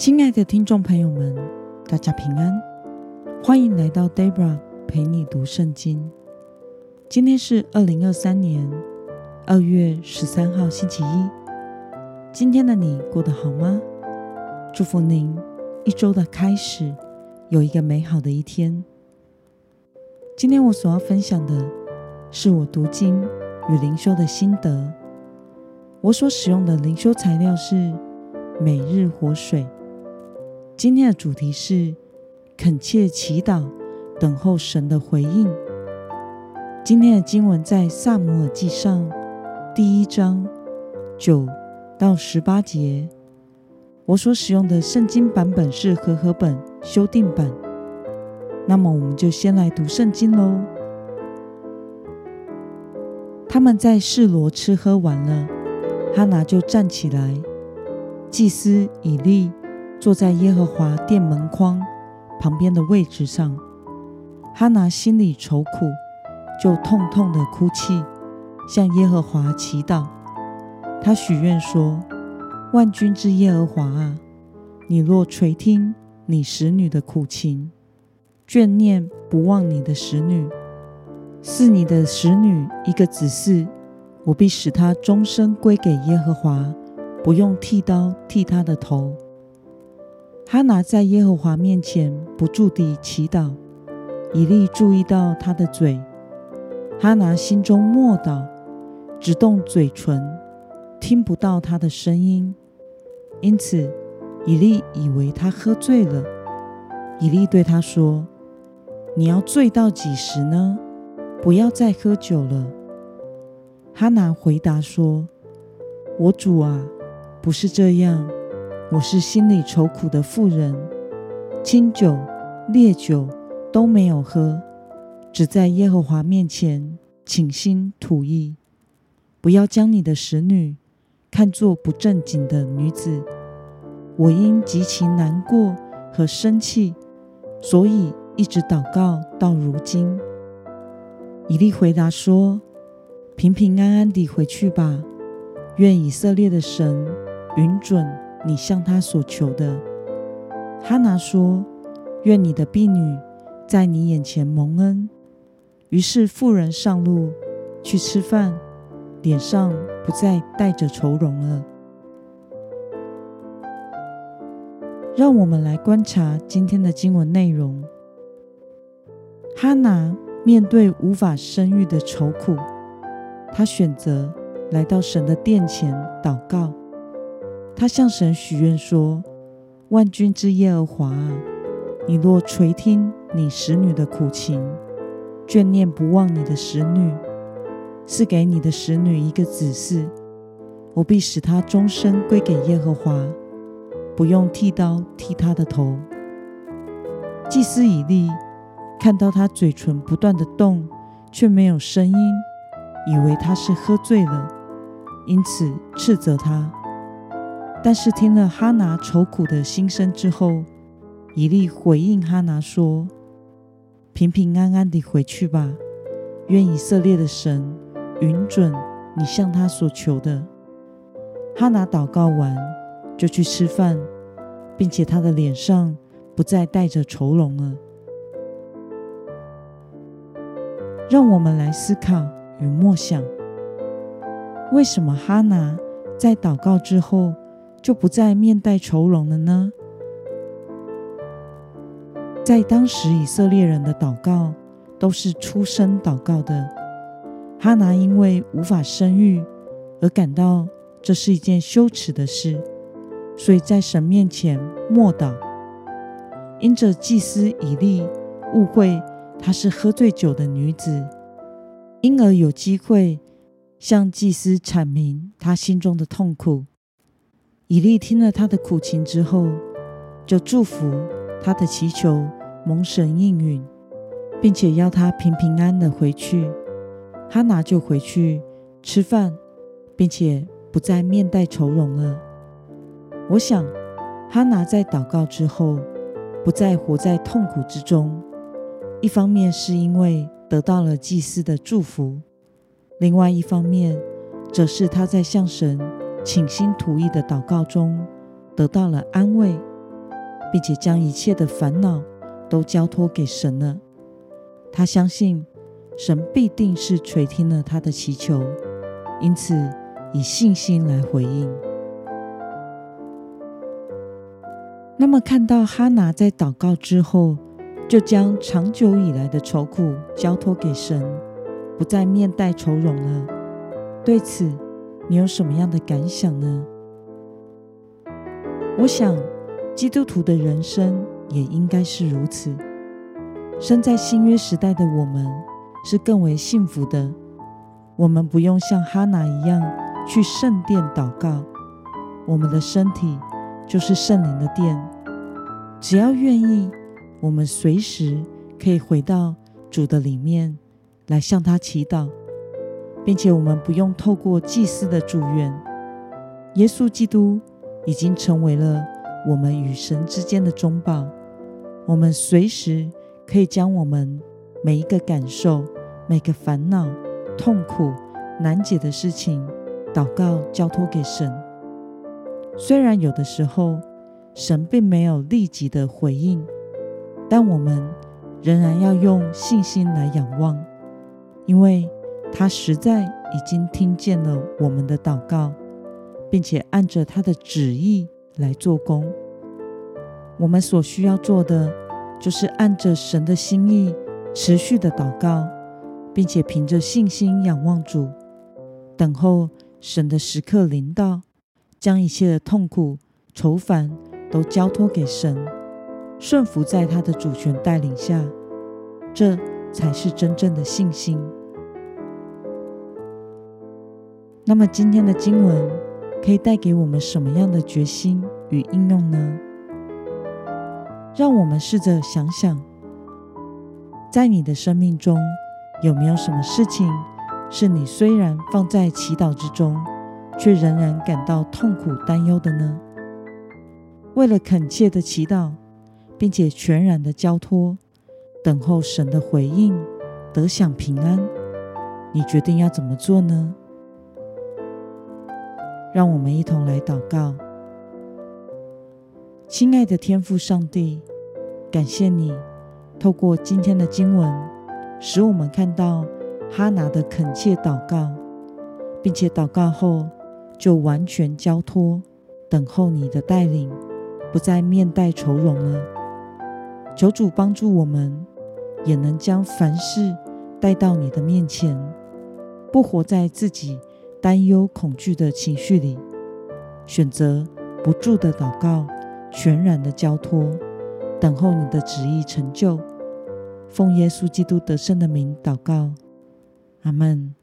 亲爱的听众朋友们，大家平安，欢迎来到 Debra 陪你读圣经。今天是二零二三年二月十三号，星期一。今天的你过得好吗？祝福您一周的开始有一个美好的一天。今天我所要分享的是我读经与灵修的心得。我所使用的灵修材料是每日活水。今天的主题是恳切祈祷，等候神的回应。今天的经文在萨姆尔记上第一章九到十八节。我所使用的圣经版本是和合本修订版。那么，我们就先来读圣经喽。他们在示罗吃喝完了，哈拿就站起来，祭司以利。坐在耶和华殿门框旁边的位置上，哈拿心里愁苦，就痛痛的哭泣，向耶和华祈祷。他许愿说：“万军之耶和华啊，你若垂听你使女的苦情，眷念不忘你的使女，是你的使女一个子嗣，我必使他终身归给耶和华，不用剃刀剃他的头。”哈拿在耶和华面前不住地祈祷，以利注意到他的嘴。哈拿心中默祷，只动嘴唇，听不到他的声音。因此，以利以为他喝醉了。以利对他说：“你要醉到几时呢？不要再喝酒了。”哈拿回答说：“我主啊，不是这样。”我是心里愁苦的妇人，清酒、烈酒都没有喝，只在耶和华面前倾心吐意。不要将你的使女看作不正经的女子。我因极其难过和生气，所以一直祷告到如今。以利回答说：“平平安安地回去吧，愿以色列的神允准。”你向他所求的，哈拿说：“愿你的婢女在你眼前蒙恩。”于是妇人上路去吃饭，脸上不再带着愁容了。让我们来观察今天的经文内容。哈拿面对无法生育的愁苦，她选择来到神的殿前祷告。他向神许愿说：“万军之耶和华啊，你若垂听你使女的苦情，眷念不忘你的使女，赐给你的使女一个子嗣，我必使他终身归给耶和华，不用剃刀剃他的头。”祭司以利看到他嘴唇不断的动，却没有声音，以为他是喝醉了，因此斥责他。但是听了哈拿愁苦的心声之后，以利回应哈拿说：“平平安安地回去吧，愿以色列的神允准你向他所求的。”哈拿祷告完就去吃饭，并且他的脸上不再带着愁容了。让我们来思考与默想：为什么哈拿在祷告之后？就不再面带愁容了呢？在当时以色列人的祷告都是出生祷告的。哈拿因为无法生育而感到这是一件羞耻的事，所以在神面前默祷。因着祭司以利误会她是喝醉酒的女子，因而有机会向祭司阐明她心中的痛苦。以利听了他的苦情之后，就祝福他的祈求蒙神应允，并且要他平平安的回去。哈拿就回去吃饭，并且不再面带愁容了。我想，哈拿在祷告之后，不再活在痛苦之中。一方面是因为得到了祭司的祝福，另外一方面则是他在向神。倾心吐意的祷告中，得到了安慰并且将一切的烦恼都交托给神了。他相信神必定是垂听了他的祈求，因此以信心来回应。那么，看到哈拿在祷告之后，就将长久以来的愁苦交托给神，不再面带愁容了。对此，你有什么样的感想呢？我想，基督徒的人生也应该是如此。生在新约时代的我们，是更为幸福的。我们不用像哈拿一样去圣殿祷告，我们的身体。就是圣灵的殿，只要愿意，我们随时可以回到主的里面来向他祈祷，并且我们不用透过祭司的祝愿，耶稣基督已经成为了我们与神之间的中保。我们随时可以将我们每一个感受、每个烦恼、痛苦、难解的事情祷告交托给神。虽然有的时候神并没有立即的回应，但我们仍然要用信心来仰望，因为他实在已经听见了我们的祷告，并且按着他的旨意来做工。我们所需要做的，就是按着神的心意持续的祷告，并且凭着信心仰望主，等候神的时刻临到。将一切的痛苦、愁烦都交托给神，顺服在他的主权带领下，这才是真正的信心。那么，今天的经文可以带给我们什么样的决心与应用呢？让我们试着想想，在你的生命中有没有什么事情是你虽然放在祈祷之中？却仍然感到痛苦担忧的呢？为了恳切的祈祷，并且全然的交托，等候神的回应，得享平安，你决定要怎么做呢？让我们一同来祷告。亲爱的天父上帝，感谢你透过今天的经文，使我们看到哈拿的恳切祷告，并且祷告后。就完全交托，等候你的带领，不再面带愁容了。求主帮助我们，也能将凡事带到你的面前，不活在自己担忧恐惧的情绪里，选择不住的祷告，全然的交托，等候你的旨意成就。奉耶稣基督得胜的名祷告，阿门。